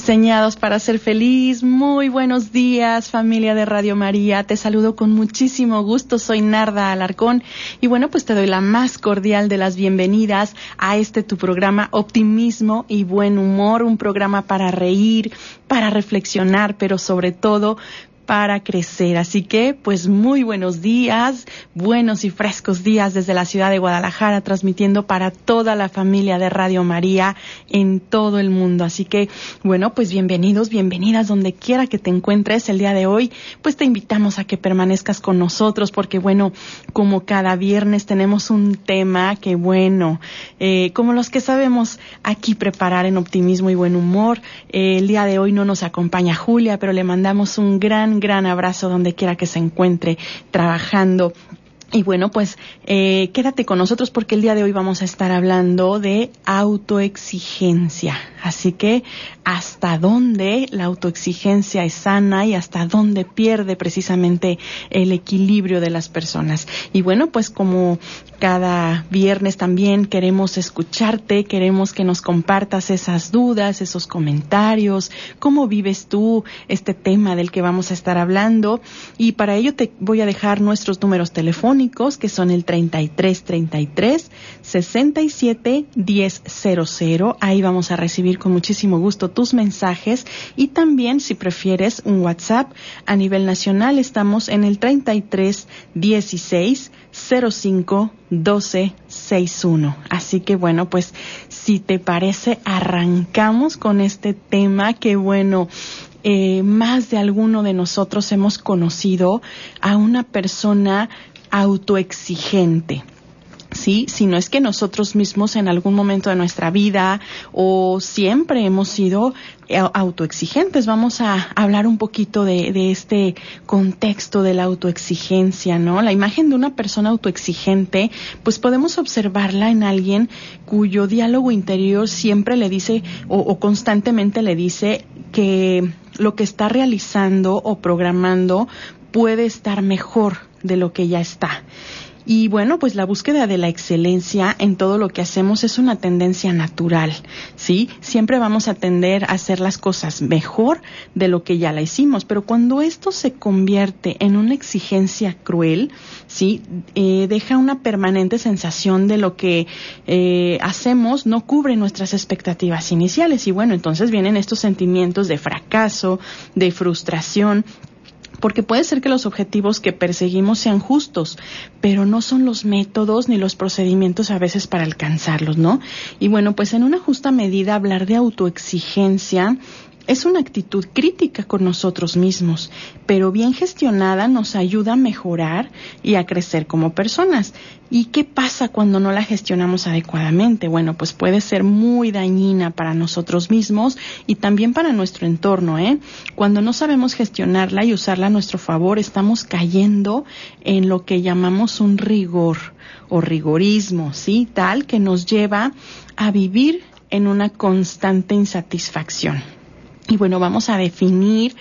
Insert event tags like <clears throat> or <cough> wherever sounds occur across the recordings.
Diseñados para ser feliz. Muy buenos días, familia de Radio María. Te saludo con muchísimo gusto. Soy Narda Alarcón y bueno, pues te doy la más cordial de las bienvenidas a este tu programa Optimismo y Buen Humor, un programa para reír, para reflexionar, pero sobre todo para crecer. Así que, pues muy buenos días, buenos y frescos días desde la ciudad de Guadalajara, transmitiendo para toda la familia de Radio María en todo el mundo. Así que, bueno, pues bienvenidos, bienvenidas donde quiera que te encuentres el día de hoy. Pues te invitamos a que permanezcas con nosotros porque, bueno, como cada viernes tenemos un tema que, bueno, eh, como los que sabemos aquí preparar en optimismo y buen humor. Eh, el día de hoy no nos acompaña Julia, pero le mandamos un gran gran abrazo donde quiera que se encuentre trabajando. Y bueno, pues eh, quédate con nosotros porque el día de hoy vamos a estar hablando de autoexigencia. Así que hasta dónde la autoexigencia es sana y hasta dónde pierde precisamente el equilibrio de las personas. Y bueno, pues como cada viernes también queremos escucharte, queremos que nos compartas esas dudas, esos comentarios, cómo vives tú este tema del que vamos a estar hablando. Y para ello te voy a dejar nuestros números telefónicos que son el 3333 67 1000. Ahí vamos a recibir con muchísimo gusto tus mensajes y también si prefieres un WhatsApp a nivel nacional estamos en el 33 16 05 12 61. Así que bueno, pues si te parece arrancamos con este tema que bueno, eh, más de alguno de nosotros hemos conocido a una persona autoexigente. ¿sí? Sino es que nosotros mismos en algún momento de nuestra vida o siempre hemos sido eh, autoexigentes. Vamos a hablar un poquito de, este contexto de la autoexigencia, ¿no? La imagen de una persona autoexigente, pues podemos observarla en alguien cuyo diálogo interior siempre le dice o constantemente le dice que lo que está realizando o programando puede estar mejor de lo que ya está. Y bueno, pues la búsqueda de la excelencia en todo lo que hacemos es una tendencia natural, ¿sí? Siempre vamos a tender a hacer las cosas mejor de lo que ya la hicimos, pero cuando esto se convierte en una exigencia cruel, ¿sí? Eh, deja una permanente sensación de lo que eh, hacemos no cubre nuestras expectativas iniciales y bueno, entonces vienen estos sentimientos de fracaso, de frustración, porque puede ser que los objetivos que perseguimos sean justos, pero no son los métodos ni los procedimientos a veces para alcanzarlos, ¿no? Y bueno, pues en una justa medida hablar de autoexigencia es una actitud crítica con nosotros mismos, pero bien gestionada nos ayuda a mejorar y a crecer como personas. ¿Y qué pasa cuando no la gestionamos adecuadamente? Bueno, pues puede ser muy dañina para nosotros mismos y también para nuestro entorno, ¿eh? Cuando no sabemos gestionarla y usarla a nuestro favor, estamos cayendo en lo que llamamos un rigor o rigorismo, ¿sí? Tal que nos lleva a vivir en una constante insatisfacción. Y bueno, vamos a definir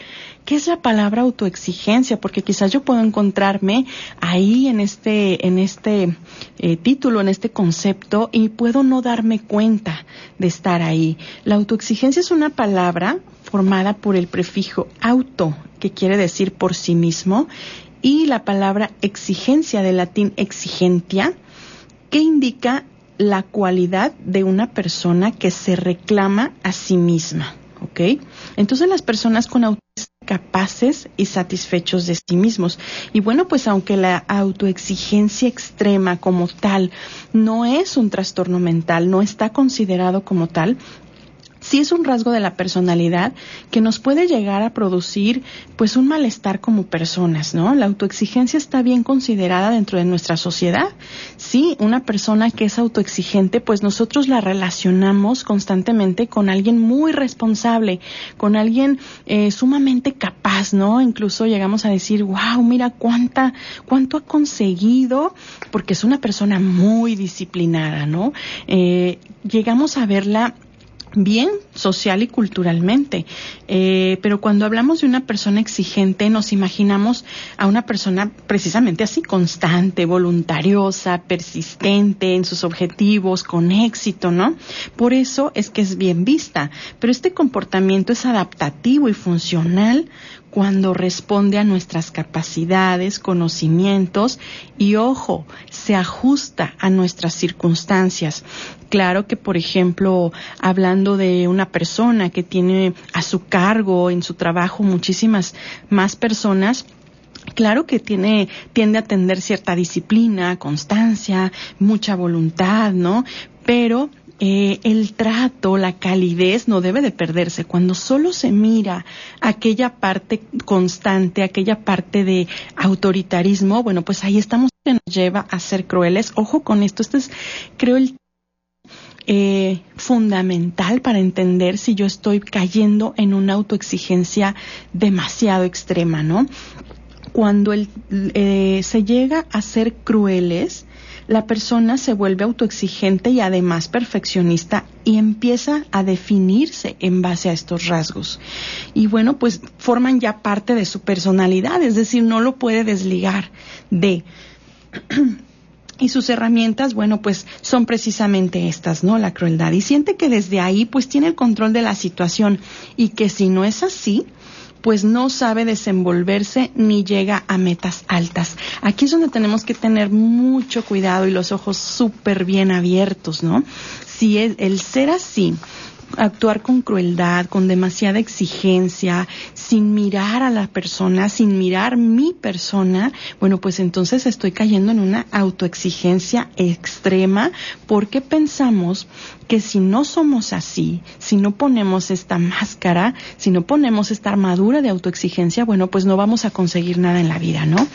qué es la palabra autoexigencia, porque quizás yo puedo encontrarme ahí en este, en este eh, título, en este concepto, y puedo no darme cuenta de estar ahí. La autoexigencia es una palabra formada por el prefijo auto, que quiere decir por sí mismo, y la palabra exigencia del latín exigentia, que indica la cualidad de una persona que se reclama a sí misma. ¿Ok? Entonces las personas con autismo capaces y satisfechos de sí mismos. Y bueno, pues aunque la autoexigencia extrema como tal no es un trastorno mental, no está considerado como tal, sí es un rasgo de la personalidad que nos puede llegar a producir pues un malestar como personas, ¿no? La autoexigencia está bien considerada dentro de nuestra sociedad. Sí, una persona que es autoexigente, pues nosotros la relacionamos constantemente con alguien muy responsable, con alguien eh, sumamente capaz, ¿no? Incluso llegamos a decir, wow, mira cuánta, cuánto ha conseguido, porque es una persona muy disciplinada, ¿no? Eh, llegamos a verla bien social y culturalmente. Eh, pero cuando hablamos de una persona exigente, nos imaginamos a una persona precisamente así, constante, voluntariosa, persistente en sus objetivos, con éxito, ¿no? Por eso es que es bien vista. Pero este comportamiento es adaptativo y funcional cuando responde a nuestras capacidades, conocimientos y, ojo, se ajusta a nuestras circunstancias. Claro que, por ejemplo, hablando de una persona que tiene a su cargo en su trabajo muchísimas más personas, Claro que tiene, tiende a tener cierta disciplina, constancia, mucha voluntad, ¿no? Pero eh, el trato, la calidez no debe de perderse. Cuando solo se mira aquella parte constante, aquella parte de autoritarismo, bueno, pues ahí estamos que nos lleva a ser crueles. Ojo con esto, este es, creo, el eh, fundamental para entender si yo estoy cayendo en una autoexigencia demasiado extrema, ¿no? Cuando el, eh, se llega a ser crueles, la persona se vuelve autoexigente y además perfeccionista y empieza a definirse en base a estos rasgos. Y bueno, pues forman ya parte de su personalidad, es decir, no lo puede desligar de... <clears throat> y sus herramientas, bueno, pues son precisamente estas, ¿no? La crueldad. Y siente que desde ahí, pues tiene el control de la situación y que si no es así, pues no sabe desenvolverse ni llega a metas altas. Aquí es donde tenemos que tener mucho cuidado y los ojos súper bien abiertos, ¿no? Si es, el ser así, actuar con crueldad, con demasiada exigencia, sin mirar a la persona, sin mirar mi persona, bueno, pues entonces estoy cayendo en una autoexigencia extrema porque pensamos que si no somos así, si no ponemos esta máscara, si no ponemos esta armadura de autoexigencia, bueno, pues no vamos a conseguir nada en la vida, ¿no?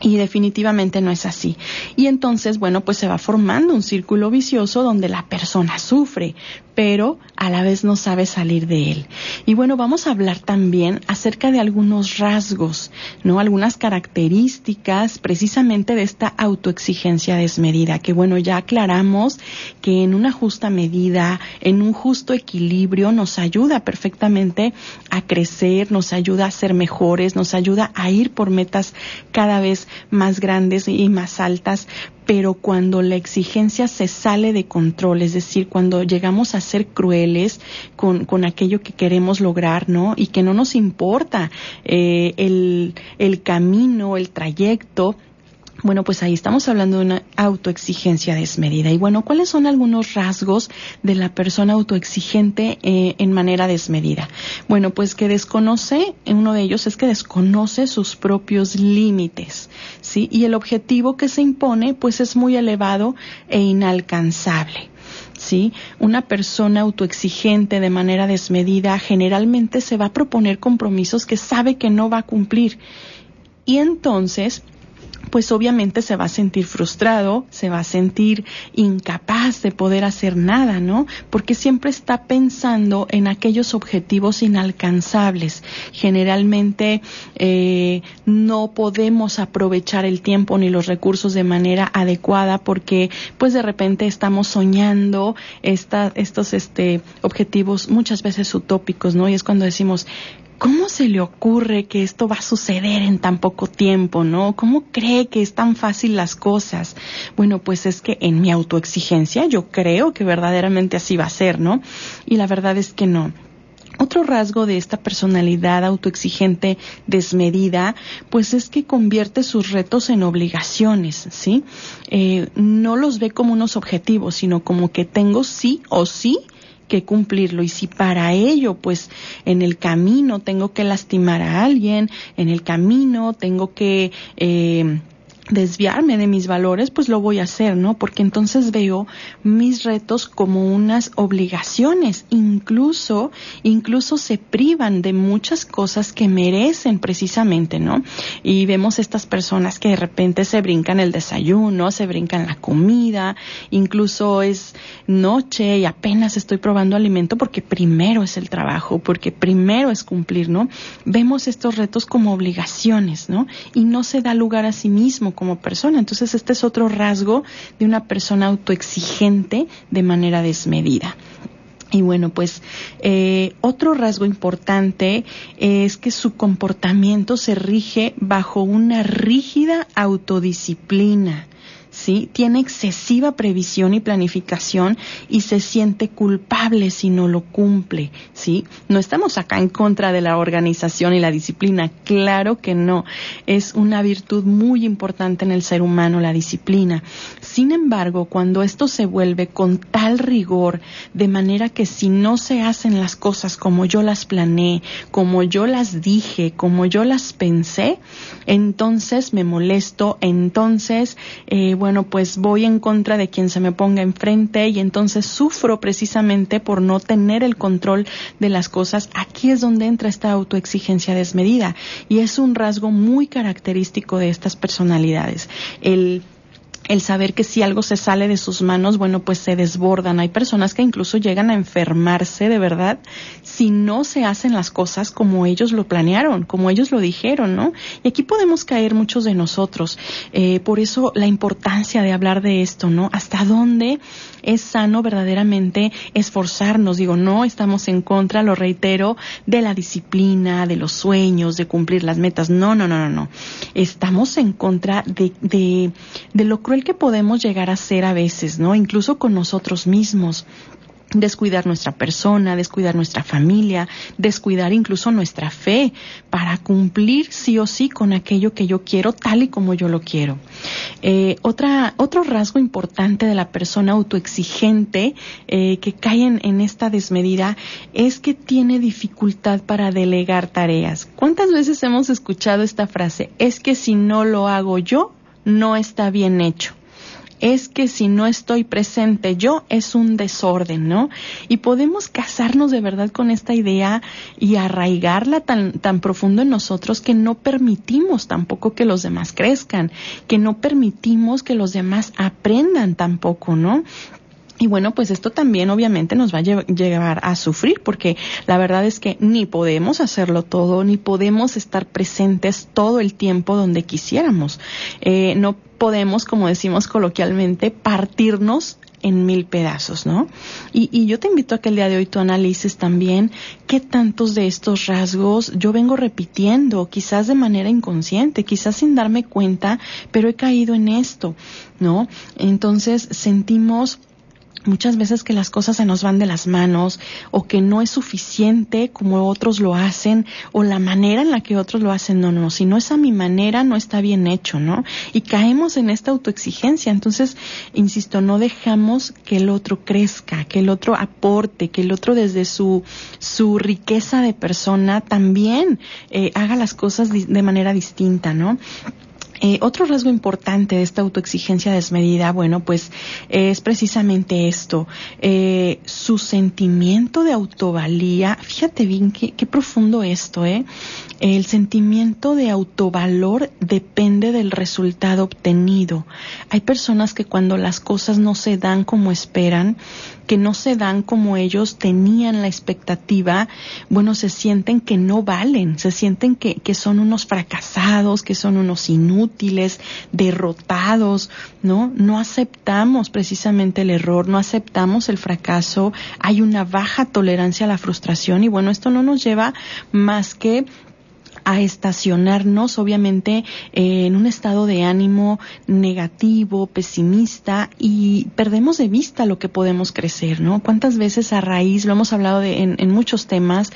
Y definitivamente no es así. Y entonces, bueno, pues se va formando un círculo vicioso donde la persona sufre, pero a la vez no sabe salir de él. Y bueno, vamos a hablar también acerca de algunos rasgos, ¿no? Algunas características precisamente de esta autoexigencia desmedida, que bueno, ya aclaramos que en una justa medida, en un justo equilibrio, nos ayuda perfectamente a crecer, nos ayuda a ser mejores, nos ayuda a ir por metas cada vez más grandes y más altas, pero cuando la exigencia se sale de control, es decir, cuando llegamos a ser crueles con, con aquello que queremos lograr, ¿no? Y que no nos importa eh, el, el camino, el trayecto, bueno, pues ahí estamos hablando de una autoexigencia desmedida. Y bueno, ¿cuáles son algunos rasgos de la persona autoexigente eh, en manera desmedida? Bueno, pues que desconoce, uno de ellos es que desconoce sus propios límites, ¿sí? Y el objetivo que se impone, pues es muy elevado e inalcanzable. ¿sí? Una persona autoexigente de manera desmedida generalmente se va a proponer compromisos que sabe que no va a cumplir. Y entonces pues obviamente se va a sentir frustrado, se va a sentir incapaz de poder hacer nada, ¿no? Porque siempre está pensando en aquellos objetivos inalcanzables. Generalmente eh, no podemos aprovechar el tiempo ni los recursos de manera adecuada porque pues de repente estamos soñando estos este, objetivos muchas veces utópicos, ¿no? Y es cuando decimos, ¿cómo se le ocurre que esto va a suceder en tan poco tiempo, no? ¿Cómo cree que es tan fácil las cosas? Bueno, pues es que en mi autoexigencia yo creo que verdaderamente así va a ser, ¿no? Y la verdad es que no. Otro rasgo de esta personalidad autoexigente desmedida, pues es que convierte sus retos en obligaciones, ¿sí? Eh, no los ve como unos objetivos, sino como que tengo sí o sí que cumplirlo. Y si para ello pues en el camino tengo que lastimar a alguien, en el camino tengo que eh, desviarme de mis valores, pues lo voy a hacer, ¿no? Porque entonces veo mis retos como unas obligaciones, incluso, incluso se privan de muchas cosas que merecen precisamente, ¿no? Y vemos estas personas que de repente se brincan el desayuno, se brincan la comida, incluso es noche y apenas estoy probando alimento porque primero es el trabajo, porque primero es cumplir, ¿no? Vemos estos retos como obligaciones, ¿no? Y no se da lugar a sí mismo como persona. Entonces, este es otro rasgo de una persona autoexigente de manera desmedida. Y bueno, pues eh, otro rasgo importante es que su comportamiento se rige bajo una rígida autodisciplina. ¿Sí? Tiene excesiva previsión y planificación y se siente culpable si no lo cumple, ¿sí? No estamos acá en contra de la organización y la disciplina, claro que no. Es una virtud muy importante en el ser humano la disciplina. Sin embargo, cuando esto se vuelve con tal rigor, de manera que si no se hacen las cosas como yo las planeé, como yo las dije, como yo las pensé, entonces me molesto, entonces, eh, bueno, pues voy en contra de quien se me ponga enfrente y entonces sufro precisamente por no tener el control de las cosas. Aquí es donde entra esta autoexigencia desmedida y es un rasgo muy característico de estas personalidades. El el saber que si algo se sale de sus manos, bueno, pues se desbordan. Hay personas que incluso llegan a enfermarse de verdad si no se hacen las cosas como ellos lo planearon, como ellos lo dijeron, ¿no? Y aquí podemos caer muchos de nosotros. Eh, por eso la importancia de hablar de esto, ¿no? Hasta dónde es sano verdaderamente esforzarnos. Digo, no estamos en contra, lo reitero, de la disciplina, de los sueños, de cumplir las metas. No, no, no, no, no. Estamos en contra de, de, de lo cruel que podemos llegar a ser a veces, ¿no? Incluso con nosotros mismos descuidar nuestra persona, descuidar nuestra familia, descuidar incluso nuestra fe para cumplir sí o sí con aquello que yo quiero tal y como yo lo quiero. Eh, otra, otro rasgo importante de la persona autoexigente eh, que cae en, en esta desmedida es que tiene dificultad para delegar tareas. ¿Cuántas veces hemos escuchado esta frase? Es que si no lo hago yo, no está bien hecho es que si no estoy presente yo es un desorden, ¿no? Y podemos casarnos de verdad con esta idea y arraigarla tan, tan profundo en nosotros que no permitimos tampoco que los demás crezcan, que no permitimos que los demás aprendan tampoco, ¿no? Y bueno, pues esto también obviamente nos va a llevar a sufrir porque la verdad es que ni podemos hacerlo todo, ni podemos estar presentes todo el tiempo donde quisiéramos. Eh, no podemos, como decimos coloquialmente, partirnos en mil pedazos, ¿no? Y, y, yo te invito a que el día de hoy tú analices también qué tantos de estos rasgos yo vengo repitiendo, quizás de manera inconsciente, quizás sin darme cuenta, pero he caído en esto, ¿no? Entonces sentimos muchas veces que las cosas se nos van de las manos o que no es suficiente como otros lo hacen o la manera en la que otros lo hacen, no, no, si no es a mi manera no está bien hecho, ¿no? Y caemos en esta autoexigencia, entonces, insisto, no dejamos que el otro crezca, que el otro aporte, que el otro desde su, su riqueza de persona también eh, haga las cosas de manera distinta, ¿no? Eh, otro rasgo importante de esta autoexigencia desmedida, bueno, pues es precisamente esto, eh, su sentimiento de autovalía, fíjate bien qué, qué profundo esto, ¿eh? El sentimiento de autovalor depende del resultado obtenido. Hay personas que cuando las cosas no se dan como esperan, que no se dan como ellos tenían la expectativa, bueno, se sienten que no valen, se sienten que, que son unos fracasados, que son unos inútiles, derrotados, ¿no? No aceptamos precisamente el error, no aceptamos el fracaso, hay una baja tolerancia a la frustración y bueno, esto no nos lleva más que a estacionarnos, obviamente, eh, en un estado de ánimo negativo, pesimista y perdemos de vista lo que podemos crecer, ¿no? ¿Cuántas veces a raíz, lo hemos hablado de, en, en muchos temas,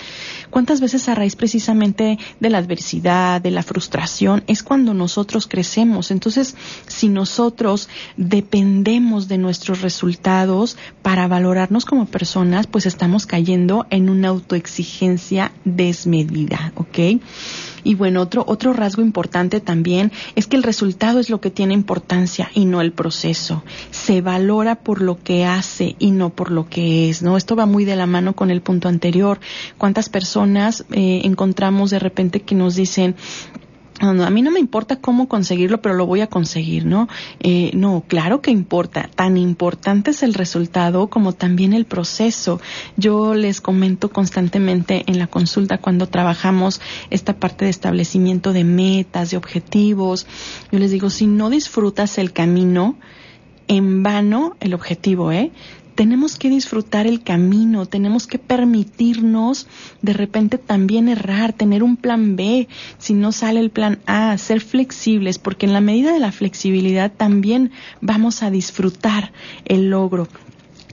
cuántas veces a raíz precisamente de la adversidad, de la frustración, es cuando nosotros crecemos? Entonces, si nosotros dependemos de nuestros resultados para valorarnos como personas, pues estamos cayendo en una autoexigencia desmedida, ¿ok? Y bueno, otro, otro rasgo importante también es que el resultado es lo que tiene importancia y no el proceso. Se valora por lo que hace y no por lo que es, ¿no? Esto va muy de la mano con el punto anterior. ¿Cuántas personas eh, encontramos de repente que nos dicen, a mí no me importa cómo conseguirlo, pero lo voy a conseguir, ¿no? Eh, no, claro que importa. Tan importante es el resultado como también el proceso. Yo les comento constantemente en la consulta cuando trabajamos esta parte de establecimiento de metas, de objetivos. Yo les digo, si no disfrutas el camino, en vano el objetivo, ¿eh? Tenemos que disfrutar el camino, tenemos que permitirnos de repente también errar, tener un plan B, si no sale el plan A, ser flexibles, porque en la medida de la flexibilidad también vamos a disfrutar el logro.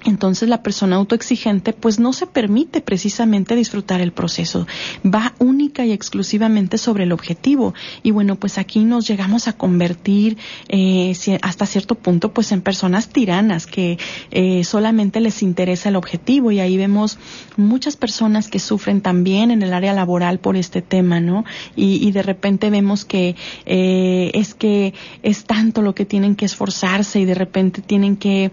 Entonces la persona autoexigente pues no se permite precisamente disfrutar el proceso, va única y exclusivamente sobre el objetivo. Y bueno pues aquí nos llegamos a convertir eh, hasta cierto punto pues en personas tiranas que eh, solamente les interesa el objetivo. Y ahí vemos muchas personas que sufren también en el área laboral por este tema, ¿no? Y, de repente vemos que eh, es que es tanto lo que tienen que esforzarse y de repente tienen que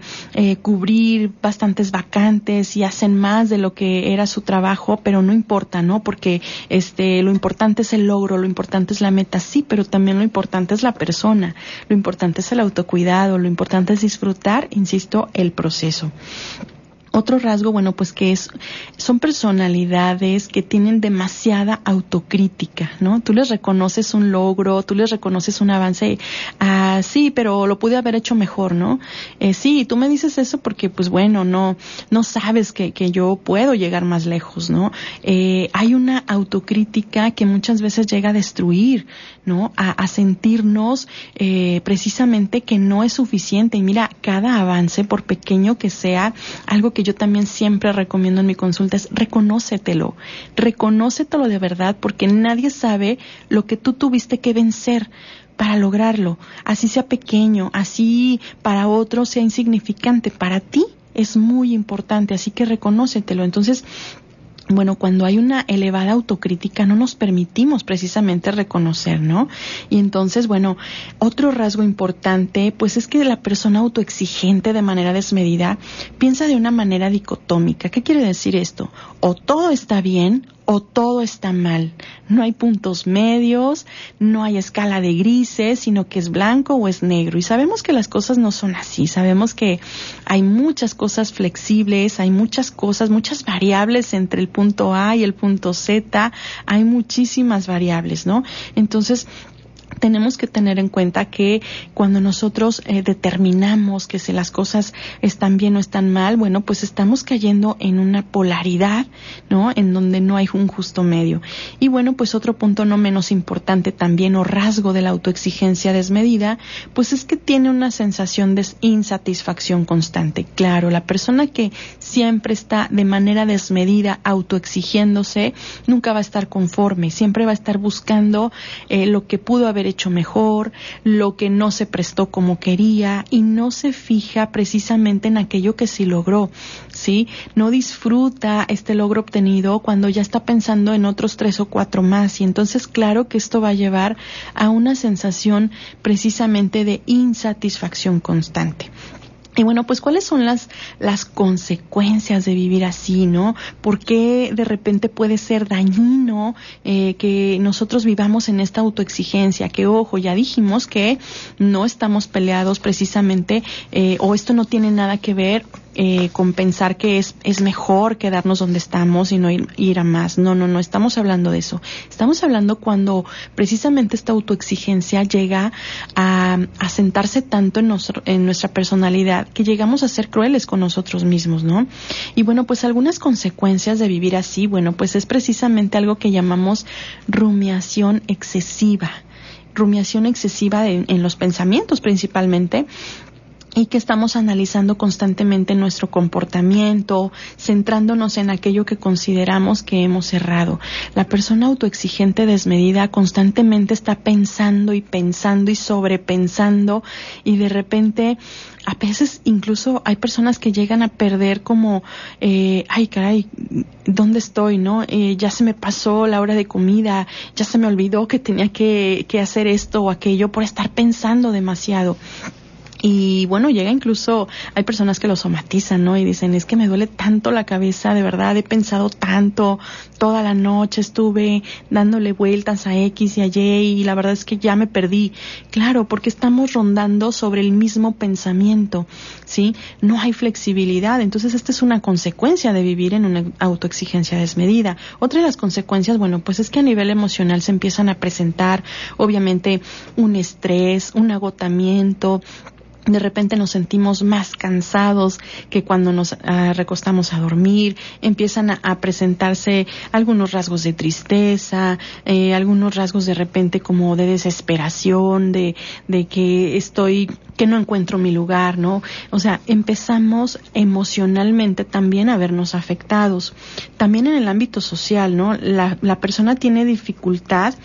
cubrir bastantes vacantes y hacen más de lo que era su trabajo, pero no importa, ¿no? Porque este lo importante es el logro, lo importante es la meta, sí, pero también lo importante es la persona, lo importante es el autocuidado, lo importante es disfrutar, insisto, el proceso. Otro rasgo, bueno, pues que es, son personalidades que tienen demasiada autocrítica, ¿no? Tú les reconoces un logro, tú les reconoces un avance, ah, sí, pero lo pude haber hecho mejor, ¿no? Eh, sí, tú me dices eso porque, pues bueno, no, no sabes que, que yo puedo llegar más lejos, ¿no? Eh, hay una autocrítica que muchas veces llega a destruir, ¿no? A, sentirnos eh, precisamente que no es suficiente. Y mira, cada avance, por pequeño que sea, algo que yo también siempre recomiendo en mi consulta es reconócetelo, reconócetelo de verdad porque nadie sabe lo que tú tuviste que vencer para lograrlo, así sea pequeño, así para otro sea insignificante, para ti es muy importante, así que reconócetelo. Entonces, bueno, cuando hay una elevada autocrítica no nos permitimos precisamente reconocer, ¿no? Y entonces, bueno, otro rasgo importante, pues es que la persona autoexigente de manera desmedida piensa de una manera dicotómica. ¿Qué quiere decir esto? O todo está bien o todo está mal. No hay puntos medios, no hay escala de grises, sino que es blanco o es negro. Y sabemos que las cosas no son así. Sabemos que hay muchas cosas flexibles, hay muchas cosas, muchas variables entre el punto A y el punto Z. Hay muchísimas variables, ¿no? Entonces, tenemos que tener en cuenta que cuando nosotros eh, determinamos que si las cosas están bien o están mal, bueno, pues estamos cayendo en una polaridad, ¿no? En donde no hay un justo medio. Y bueno, pues otro punto no menos importante también o rasgo de la autoexigencia desmedida, pues es que tiene una sensación de insatisfacción constante. Claro, la persona que siempre está de manera desmedida autoexigiéndose, nunca va a estar conforme, siempre va a estar buscando eh, lo que pudo haber hecho mejor, lo que no se prestó como quería y no se fija precisamente en aquello que sí logró, ¿sí? No disfruta este logro obtenido cuando ya está pensando en otros tres o cuatro más y entonces claro que esto va a llevar a una sensación precisamente de insatisfacción constante. Y bueno, pues cuáles son las, las consecuencias de vivir así, ¿no? ¿Por qué de repente puede ser dañino eh, que nosotros vivamos en esta autoexigencia? Que ojo, ya dijimos que no estamos peleados precisamente eh, o esto no tiene nada que ver eh, con pensar que es, es mejor quedarnos donde estamos y no ir, a más. No, no, no, estamos hablando de eso. Estamos hablando cuando precisamente esta autoexigencia llega a, a sentarse tanto en, en nuestra personalidad que llegamos a ser crueles con nosotros mismos, ¿no? Y bueno, pues algunas consecuencias de vivir así, bueno, pues es precisamente algo que llamamos rumiación excesiva rumiación excesiva en los pensamientos principalmente, y que estamos analizando constantemente nuestro comportamiento, centrándonos en aquello que consideramos que hemos errado. La persona autoexigente desmedida constantemente está pensando y pensando y sobrepensando y de repente a veces incluso hay personas que llegan a perder como, eh, ay caray, ¿dónde estoy? ¿No? Eh, ya se me pasó la hora de comida, ya se me olvidó que tenía que, que hacer esto o aquello por estar pensando demasiado. Y bueno, llega incluso, hay personas que lo somatizan, ¿no? Y dicen, es que me duele tanto la cabeza, de verdad, he pensado tanto, toda la noche estuve dándole vueltas a X y a Y y la verdad es que ya me perdí. Claro, porque estamos rondando sobre el mismo pensamiento, ¿sí? No hay flexibilidad. Entonces, esta es una consecuencia de vivir en una autoexigencia desmedida. Otra de las consecuencias, bueno, pues es que a nivel emocional se empiezan a presentar, obviamente, un estrés, un agotamiento, de repente nos sentimos más cansados que cuando nos ah, recostamos a dormir, empiezan a, presentarse algunos rasgos de tristeza, eh, algunos rasgos de repente como de desesperación, de, de que estoy, que no encuentro mi lugar, ¿no? O sea, empezamos emocionalmente también a vernos afectados. También en el ámbito social, ¿no? La, la persona tiene dificultad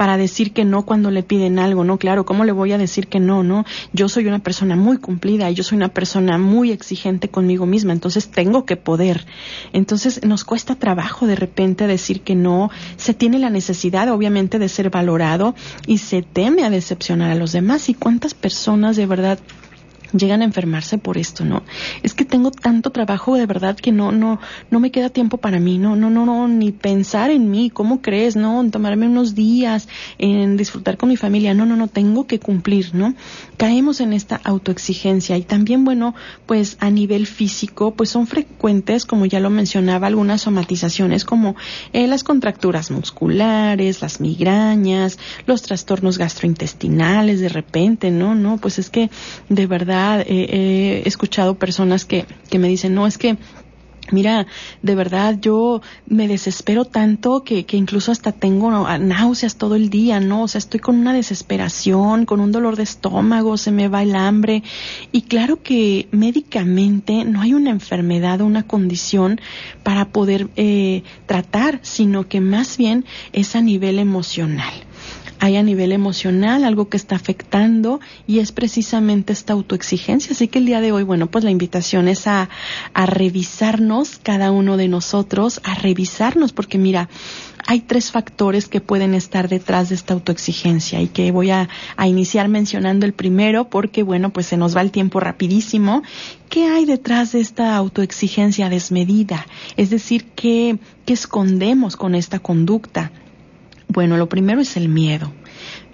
para decir que no cuando le piden algo, ¿no? Claro, ¿cómo le voy a decir que no, no? Yo soy una persona muy cumplida y yo soy una persona muy exigente conmigo misma, entonces tengo que poder. Entonces nos cuesta trabajo de repente decir que no, se tiene la necesidad obviamente de ser valorado y se teme a decepcionar a los demás. ¿Y cuántas personas de verdad llegan a enfermarse por esto, ¿no? Es que tengo tanto trabajo de verdad que no, no, no me queda tiempo para mí, no, no, no, no, ni pensar en mí, ¿cómo crees, no? En tomarme unos días, en disfrutar con mi familia, no, no, no, tengo que cumplir, ¿no? Caemos en esta autoexigencia y también, bueno, pues a nivel físico, pues son frecuentes, como ya lo mencionaba, algunas somatizaciones como eh, las contracturas musculares, las migrañas, los trastornos gastrointestinales de repente, ¿no? No, pues es que de verdad he escuchado personas que, que me dicen, no, es que Mira, de verdad yo me desespero tanto que, que, incluso hasta tengo náuseas todo el día, ¿no? O sea, estoy con una desesperación, con un dolor de estómago, se me va el hambre. Y claro que médicamente no hay una enfermedad o una condición para poder eh, tratar, sino que más bien es a nivel emocional hay a nivel emocional algo que está afectando y es precisamente esta autoexigencia. Así que el día de hoy, bueno, pues la invitación es a, a revisarnos, cada uno de nosotros, a revisarnos, porque mira, hay tres factores que pueden estar detrás de esta autoexigencia y que voy a, a, iniciar mencionando el primero porque, bueno, pues se nos va el tiempo rapidísimo. ¿Qué hay detrás de esta autoexigencia desmedida? Es decir, ¿qué, qué escondemos con esta conducta? Bueno, lo primero es el miedo.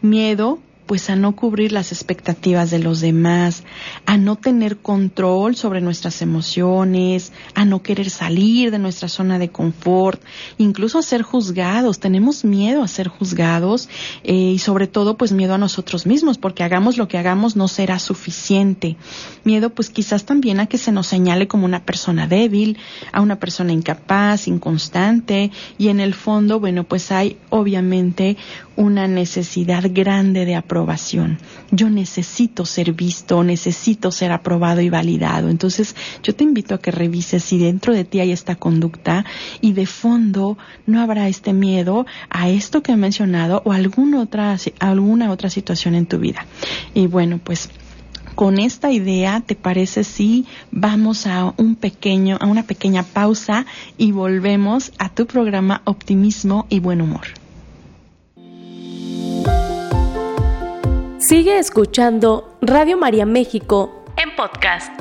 Miedo pues a no cubrir las expectativas de los demás, a no tener control sobre nuestras emociones, a no querer salir de nuestra zona de confort, incluso a ser juzgados. Tenemos miedo a ser juzgados eh, y sobre todo pues miedo a nosotros mismos, porque hagamos lo que hagamos no será suficiente. Miedo pues quizás también a que se nos señale como una persona débil, a una persona incapaz, inconstante y en el fondo bueno pues hay obviamente una necesidad grande de aprobación. Yo necesito ser visto, necesito ser aprobado y validado. Entonces, yo te invito a que revises si dentro de ti hay esta conducta y de fondo no habrá este miedo a esto que he mencionado o alguna otra, alguna otra situación en tu vida. Y bueno, pues con esta idea, ¿te parece si vamos a un pequeño, a una pequeña pausa y volvemos a tu programa Optimismo y Buen Humor? Sigue escuchando Radio María México en podcast.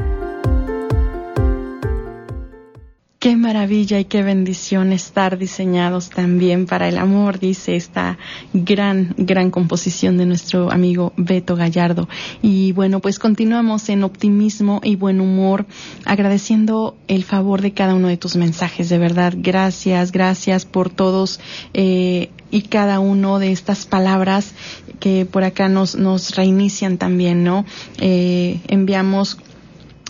Qué maravilla y qué bendición estar diseñados también para el amor, dice esta gran, gran composición de nuestro amigo Beto Gallardo. Y bueno, pues continuamos en optimismo y buen humor, agradeciendo el favor de cada uno de tus mensajes. De verdad, gracias, gracias por todos eh, y cada uno de estas palabras que por acá nos, nos reinician también, ¿no? Eh, enviamos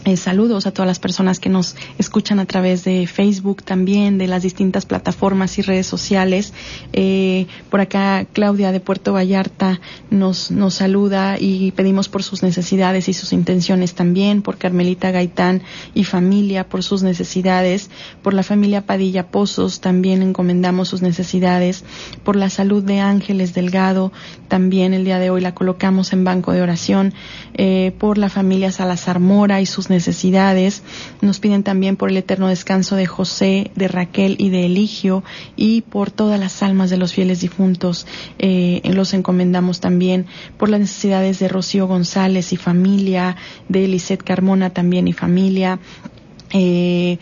Eh, saludos a todas las personas que nos escuchan a través de Facebook también, de las distintas plataformas y redes sociales. Eh, por acá Claudia de Puerto Vallarta nos, nos saluda y pedimos por sus necesidades y sus intenciones también, por Carmelita Gaitán y familia, por sus necesidades, por la familia Padilla Pozos también encomendamos sus necesidades, por la salud de Ángeles Delgado también el día de hoy la colocamos en banco de oración, eh, por la familia Salazar Mora y sus necesidades. Nos piden también por el eterno descanso de José, de Raquel y de Eligio y por todas las almas de los fieles difuntos. Eh, los encomendamos también por las necesidades de Rocío González y familia, de Elisette Carmona también y familia. Eh,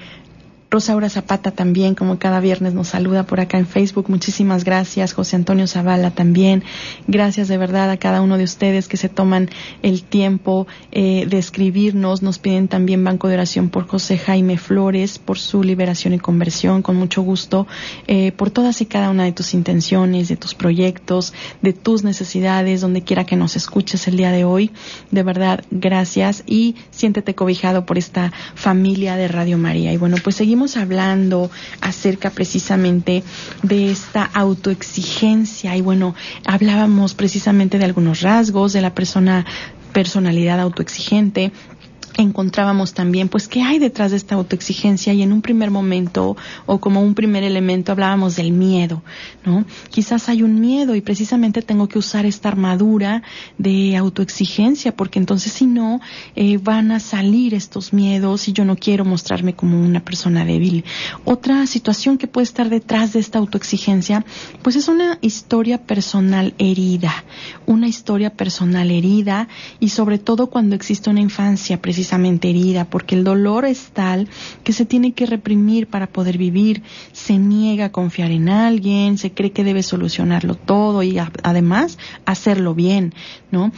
Rosaura Zapata también, como cada viernes nos saluda por acá en Facebook. Muchísimas gracias. José Antonio Zavala también. Gracias de verdad a cada uno de ustedes que se toman el tiempo eh, de escribirnos. Nos piden también banco de oración por José Jaime Flores, por su liberación y conversión, con mucho gusto, eh, por todas y cada una de tus intenciones, de tus proyectos, de tus necesidades, donde quiera que nos escuches el día de hoy. De verdad, gracias y siéntete cobijado por esta familia de Radio María. Y bueno, pues seguimos hablando acerca precisamente de esta autoexigencia. Y bueno, hablábamos precisamente de algunos rasgos de la persona personalidad autoexigente, encontrábamos también, pues, qué hay detrás de esta autoexigencia y en un primer momento o como un primer elemento hablábamos del miedo, ¿no? Quizás hay un miedo y precisamente tengo que usar esta armadura de autoexigencia porque entonces si no eh, van a salir estos miedos y yo no quiero mostrarme como una persona débil. Otra situación que puede estar detrás de esta autoexigencia, pues es una historia personal herida, una historia personal herida y sobre todo cuando existe una infancia precisamente precisamente herida, porque el dolor es tal que se tiene que reprimir para poder vivir, se niega a confiar en alguien, se cree que debe solucionarlo todo y además hacerlo bien, ¿no?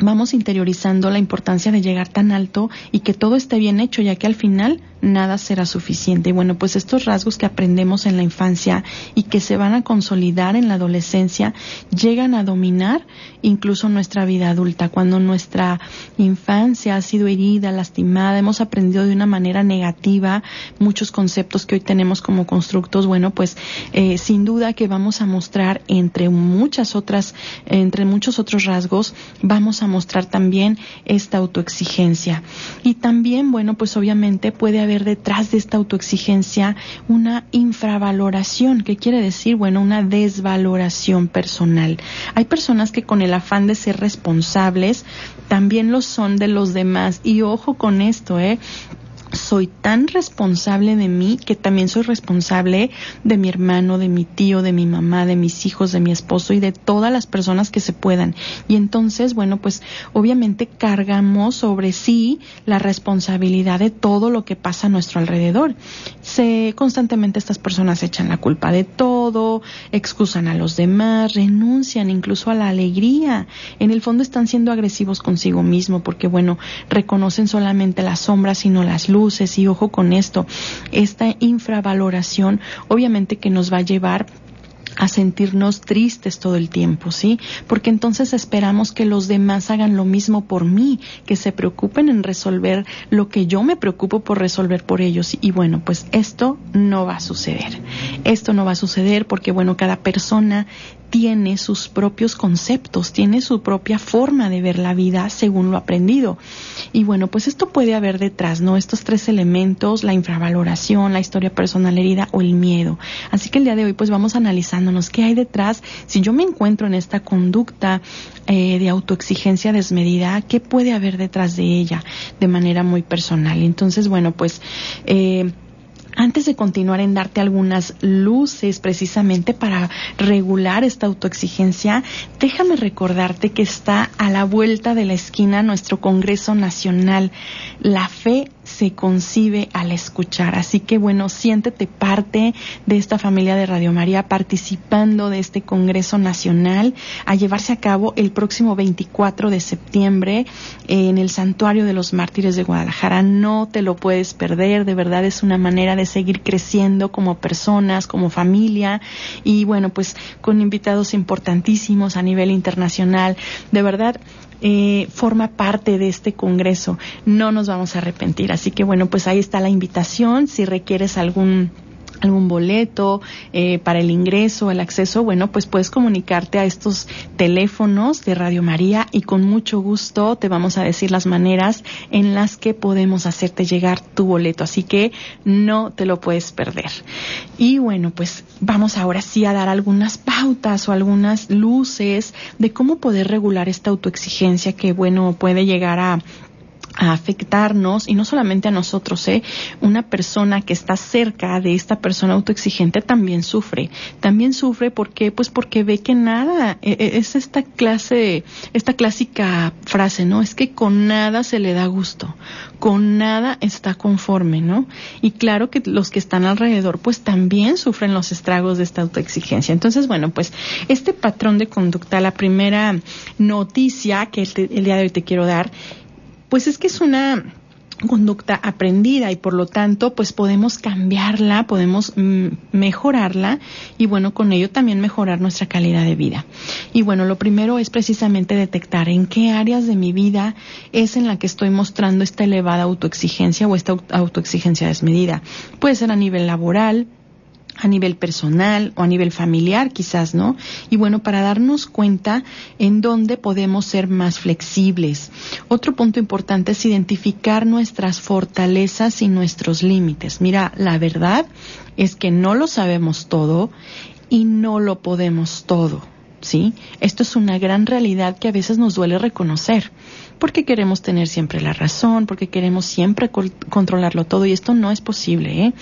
Vamos interiorizando la importancia de llegar tan alto y que todo esté bien hecho, ya que al final nada será suficiente. Y bueno, pues estos rasgos que aprendemos en la infancia y que se van a consolidar en la adolescencia llegan a dominar incluso nuestra vida adulta. Cuando nuestra infancia ha sido herida, lastimada, hemos aprendido de una manera negativa muchos conceptos que hoy tenemos como constructos, bueno, pues eh, sin duda que vamos a mostrar entre muchas otras, entre muchos otros rasgos, vamos a mostrar también esta autoexigencia. Y también, bueno, pues obviamente puede haber detrás de esta autoexigencia una infravaloración, que quiere decir, bueno, una desvaloración personal. Hay personas que con el afán de ser responsables también lo son de los demás. Y ojo con esto, ¿eh? Soy tan responsable de mí que también soy responsable de mi hermano, de mi tío, de mi mamá, de mis hijos, de mi esposo y de todas las personas que se puedan. Y entonces, bueno, pues obviamente cargamos sobre sí la responsabilidad de todo lo que pasa a nuestro alrededor. Se constantemente estas personas echan la culpa de todo, excusan a los demás, renuncian incluso a la alegría. En el fondo están siendo agresivos consigo mismo porque bueno, reconocen solamente las sombras y no las luces y ojo con esto, esta infravaloración obviamente que nos va a llevar a sentirnos tristes todo el tiempo, ¿sí? Porque entonces esperamos que los demás hagan lo mismo por mí, que se preocupen en resolver lo que yo me preocupo por resolver por ellos. Y bueno, pues esto no va a suceder. Esto no va a suceder porque, bueno, cada persona tiene sus propios conceptos, tiene su propia forma de ver la vida según lo aprendido. Y bueno, pues esto puede haber detrás, ¿no? Estos tres elementos, la infravaloración, la historia personal herida o el miedo. Así que el día de hoy pues vamos analizándonos qué hay detrás. Si yo me encuentro en esta conducta eh, de autoexigencia desmedida, ¿qué puede haber detrás de ella de manera muy personal? Entonces, bueno, pues... Eh, antes de continuar en darte algunas luces precisamente para regular esta autoexigencia, déjame recordarte que está a la vuelta de la esquina nuestro Congreso Nacional. La fe se concibe al escuchar. Así que bueno, siéntete parte de esta familia de Radio María participando de este Congreso Nacional a llevarse a cabo el próximo 24 de septiembre en el Santuario de los Mártires de Guadalajara. No te lo puedes perder, de verdad es una manera de seguir creciendo como personas, como familia y bueno, pues con invitados importantísimos a nivel internacional. De verdad, eh, forma parte de este Congreso. No nos vamos a arrepentir. Así que bueno, pues ahí está la invitación. Si requieres algún algún boleto eh, para el ingreso, el acceso, bueno, pues puedes comunicarte a estos teléfonos de Radio María y con mucho gusto te vamos a decir las maneras en las que podemos hacerte llegar tu boleto. Así que no te lo puedes perder. Y bueno, pues vamos ahora sí a dar algunas pautas o algunas luces de cómo poder regular esta autoexigencia que, bueno, puede llegar a a afectarnos y no solamente a nosotros, ¿eh? Una persona que está cerca de esta persona autoexigente también sufre. También sufre porque pues porque ve que nada e, e, es esta clase esta clásica frase, ¿no? Es que con nada se le da gusto, con nada está conforme, ¿no? Y claro que los que están alrededor pues también sufren los estragos de esta autoexigencia. Entonces, bueno, pues este patrón de conducta, la primera noticia que el día de hoy te quiero dar pues es que es una conducta aprendida y por lo tanto pues podemos cambiarla, podemos mm, mejorarla y bueno, con ello también mejorar nuestra calidad de vida. Y bueno, lo primero es precisamente detectar en qué áreas de mi vida es en la que estoy mostrando esta elevada autoexigencia o esta autoexigencia desmedida. Puede ser a nivel laboral, a nivel personal o a nivel familiar quizás, ¿no? Y bueno, para darnos cuenta en dónde podemos ser más flexibles. Otro punto importante es identificar nuestras fortalezas y nuestros límites. Mira, la verdad es que no lo sabemos todo y no lo podemos todo. ¿Sí? Esto es una gran realidad que a veces nos duele reconocer, porque queremos tener siempre la razón, porque queremos siempre controlarlo todo y esto no es posible, ¿eh?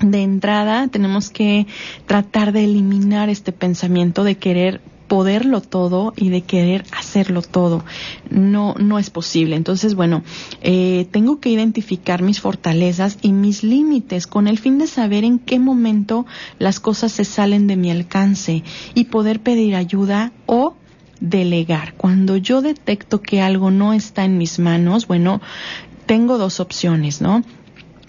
De entrada tenemos que tratar de eliminar este pensamiento de querer poderlo todo y de querer hacerlo todo. No, no es posible. Entonces, bueno, eh, tengo que identificar mis fortalezas y mis límites con el fin de saber en qué momento las cosas se salen de mi alcance y poder pedir ayuda o delegar. Cuando yo detecto que algo no está en mis manos, bueno, tengo dos opciones, ¿no?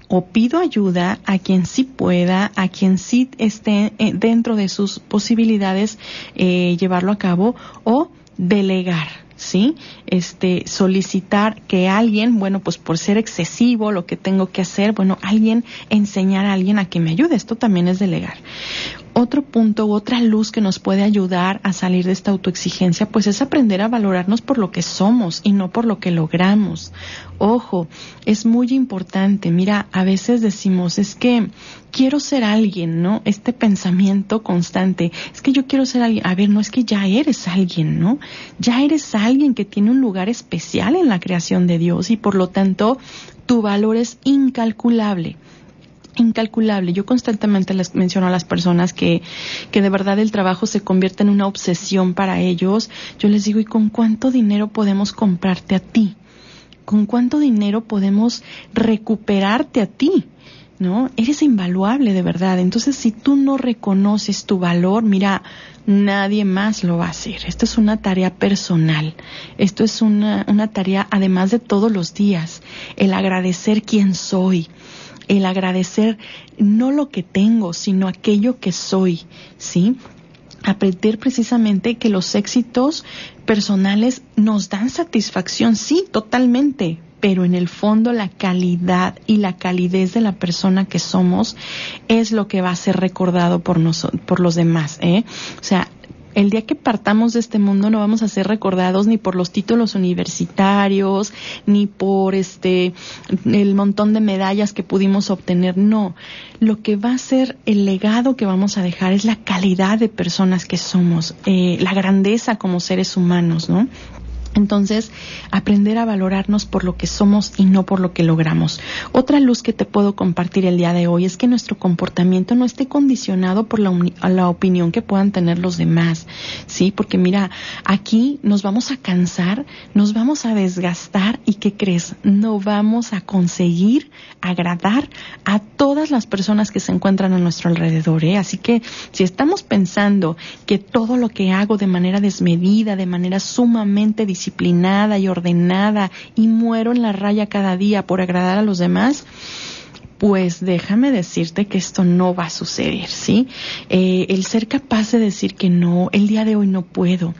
O pido ayuda a quien sí pueda, a quien sí esté eh, dentro de sus posibilidades eh, llevarlo a cabo o delegar. ¿sí? Este, solicitar que alguien, bueno, pues por ser excesivo lo que tengo que hacer, bueno, alguien, enseñar a alguien a que me ayude. Esto también es delegar otro punto otra luz que nos puede ayudar a salir de esta autoexigencia, pues es aprender a valorarnos por lo que somos y no por lo que logramos. Ojo, es muy importante. Mira, a veces decimos, es que quiero ser alguien, ¿no? Este pensamiento constante, es que yo quiero ser alguien. A ver, no es que ya eres alguien, ¿no? Ya eres alguien que tiene un lugar especial en la creación de Dios y por lo tanto tu valor es incalculable incalculable. Yo constantemente les menciono a las personas que, que de verdad el trabajo se convierte en una obsesión para ellos. Yo les digo, ¿y con cuánto dinero podemos comprarte a ti? ¿Con cuánto dinero podemos recuperarte a ti? ¿No? Eres invaluable de verdad. Entonces, si tú no reconoces tu valor, mira, nadie más lo va a hacer. Esto es una tarea personal. Esto es una, una tarea, además de todos los días, el agradecer quién soy, el agradecer no lo que tengo, sino aquello que soy, ¿sí? Aprender precisamente que los éxitos personales nos dan satisfacción, sí, totalmente, pero en el fondo la calidad y la calidez de la persona que somos es lo que va a ser recordado por, por los demás. ¿eh? O sea, el día que partamos de este mundo no vamos a ser recordados ni por los títulos universitarios, ni por este el montón de medallas que pudimos obtener, no. Lo que va a ser el legado que vamos a dejar es la calidad de personas que somos, eh, la grandeza como seres humanos, ¿no? Entonces, aprender a valorarnos por lo que somos y no por lo que logramos. Otra luz que te puedo compartir el día de hoy es que nuestro comportamiento no esté condicionado por la, opinión que puedan tener los demás, ¿sí? Porque mira, aquí nos vamos a cansar, nos vamos a desgastar y ¿qué crees? No vamos a conseguir agradar a todas las personas que se encuentran a nuestro alrededor, ¿eh? Así que si estamos pensando que todo lo que hago de manera desmedida, de manera sumamente disciplinada y ordenada y muero en la raya cada día por agradar a los demás, pues déjame decirte que esto no va a suceder, ¿sí? Eh, el ser capaz de decir que no, el día de hoy no puedo,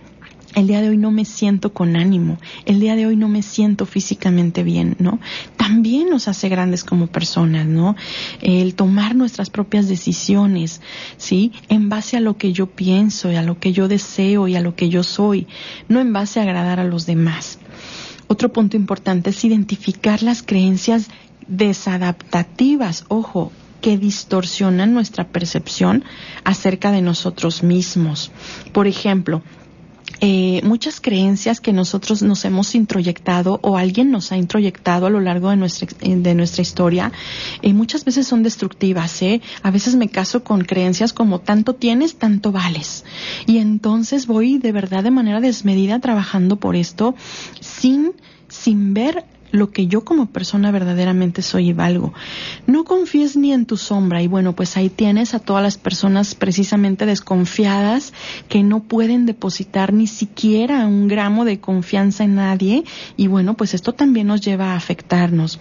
el día de hoy no me siento con ánimo, el día de hoy no me siento físicamente bien, ¿no? También nos hace grandes como personas, ¿no? El tomar nuestras propias decisiones, ¿sí? En base a lo que yo pienso y a lo que yo deseo y a lo que yo soy, no en base a agradar a los demás. Otro punto importante es identificar las creencias desadaptativas, ojo, que distorsionan nuestra percepción acerca de nosotros mismos. Por ejemplo, eh, muchas creencias que nosotros nos hemos introyectado o alguien nos ha introyectado a lo largo de nuestra, de nuestra historia, eh, muchas veces son destructivas. ¿eh? A veces me caso con creencias como tanto tienes, tanto vales. Y entonces voy de verdad de manera desmedida trabajando por esto sin sin ver lo que yo como persona verdaderamente soy y valgo. No confíes ni en tu sombra y bueno, pues ahí tienes a todas las personas precisamente desconfiadas que no pueden depositar ni siquiera un gramo de confianza en nadie y bueno, pues esto también nos lleva a afectarnos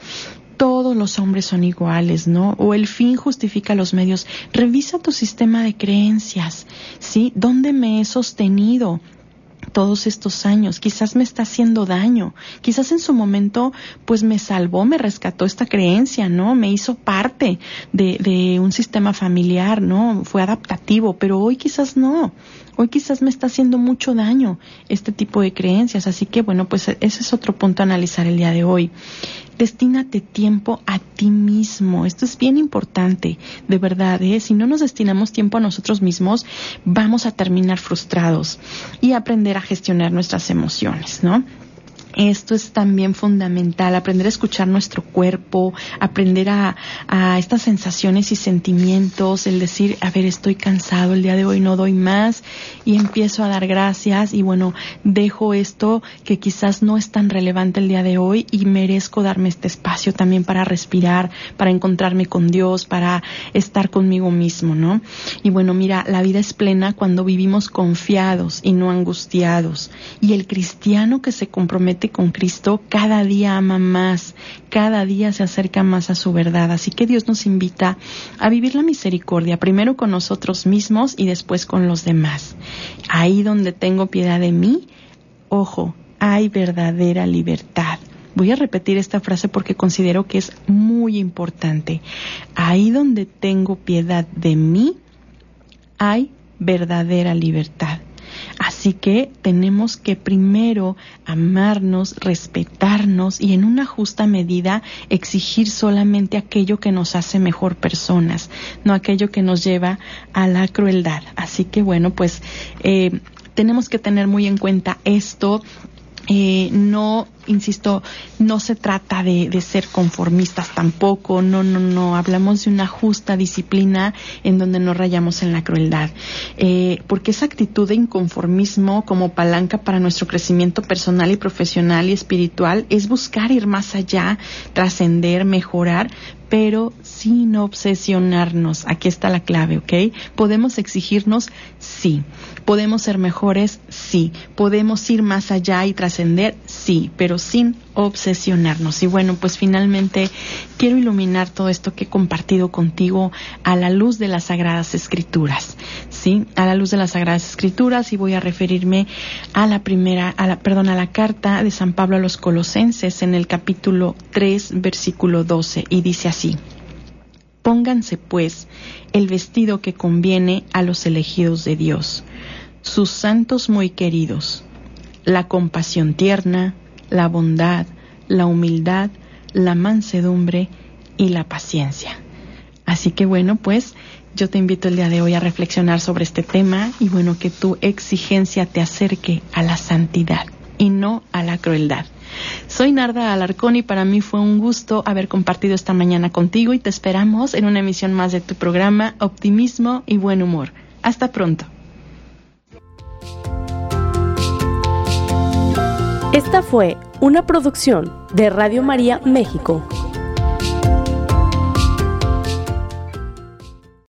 todos los hombres son iguales, ¿no? O el fin justifica los medios. Revisa tu sistema de creencias, ¿sí? ¿Dónde me he sostenido? Todos estos años, quizás me está haciendo daño, quizás en su momento pues me salvó, me rescató esta creencia, ¿no? Me hizo parte de, de un sistema familiar, ¿no? Fue adaptativo, pero hoy quizás no. Hoy quizás me está haciendo mucho daño este tipo de creencias, así que bueno, pues ese es otro punto a analizar el día de hoy. Destínate tiempo a ti mismo. Esto es bien importante, de verdad. ¿eh? Si no nos destinamos tiempo a nosotros mismos, vamos a terminar frustrados y aprender a gestionar nuestras emociones, ¿no? Esto es también fundamental, aprender a escuchar nuestro cuerpo, aprender a, estas sensaciones y sentimientos, el decir, a ver, estoy cansado, el día de hoy no doy más y empiezo a dar gracias y bueno, dejo esto que quizás no es tan relevante el día de hoy y merezco darme este espacio también para respirar, para encontrarme con Dios, para estar conmigo mismo, ¿no? Y bueno, mira, la vida es plena cuando vivimos confiados y no angustiados. Y el cristiano que se compromete con Cristo, cada día ama más, cada día se acerca más a su verdad. Así que Dios nos invita a vivir la misericordia, primero con nosotros mismos y después con los demás. Ahí donde tengo piedad de mí, ojo, hay verdadera libertad. Voy a repetir esta frase porque considero que es muy importante. Ahí donde tengo piedad de mí, hay verdadera libertad. Así que tenemos que primero amarnos, respetarnos y en una justa medida exigir solamente aquello que nos hace mejor personas, no aquello que nos lleva a la crueldad. Así que bueno, pues eh, tenemos que tener muy en cuenta esto. Eh, no insisto, no se trata de, de, ser conformistas tampoco, no, no, no, hablamos de una justa disciplina en donde no rayamos en la crueldad, eh, porque esa actitud de inconformismo como palanca para nuestro crecimiento personal y profesional y espiritual es buscar ir más allá, trascender, mejorar, pero sin obsesionarnos. Aquí está la clave, ¿ok? Podemos exigirnos, sí. Podemos ser mejores, sí. Podemos ir más allá y trascender, sí, pero sin obsesionarnos. Y bueno, pues finalmente quiero iluminar todo esto que he compartido contigo a la luz de las Sagradas Escrituras, A la luz de las Sagradas Escrituras y voy a referirme a la primera, a la, perdón, a la carta de San Pablo a los Colosenses en el capítulo 3, versículo 12 y dice así. Pónganse pues el vestido que conviene a los elegidos de Dios, sus santos muy queridos, la compasión tierna, la bondad, la humildad, la mansedumbre y la paciencia. Así que bueno, pues yo te invito el día de hoy a reflexionar sobre este tema y bueno, que tu exigencia te acerque a la santidad. y no a la crueldad. Soy Narda Alarcón y para mí fue un gusto haber compartido esta mañana contigo y te esperamos en una emisión más de tu programa Optimismo y Buen Humor. Hasta pronto. Esta fue una producción de Radio María México.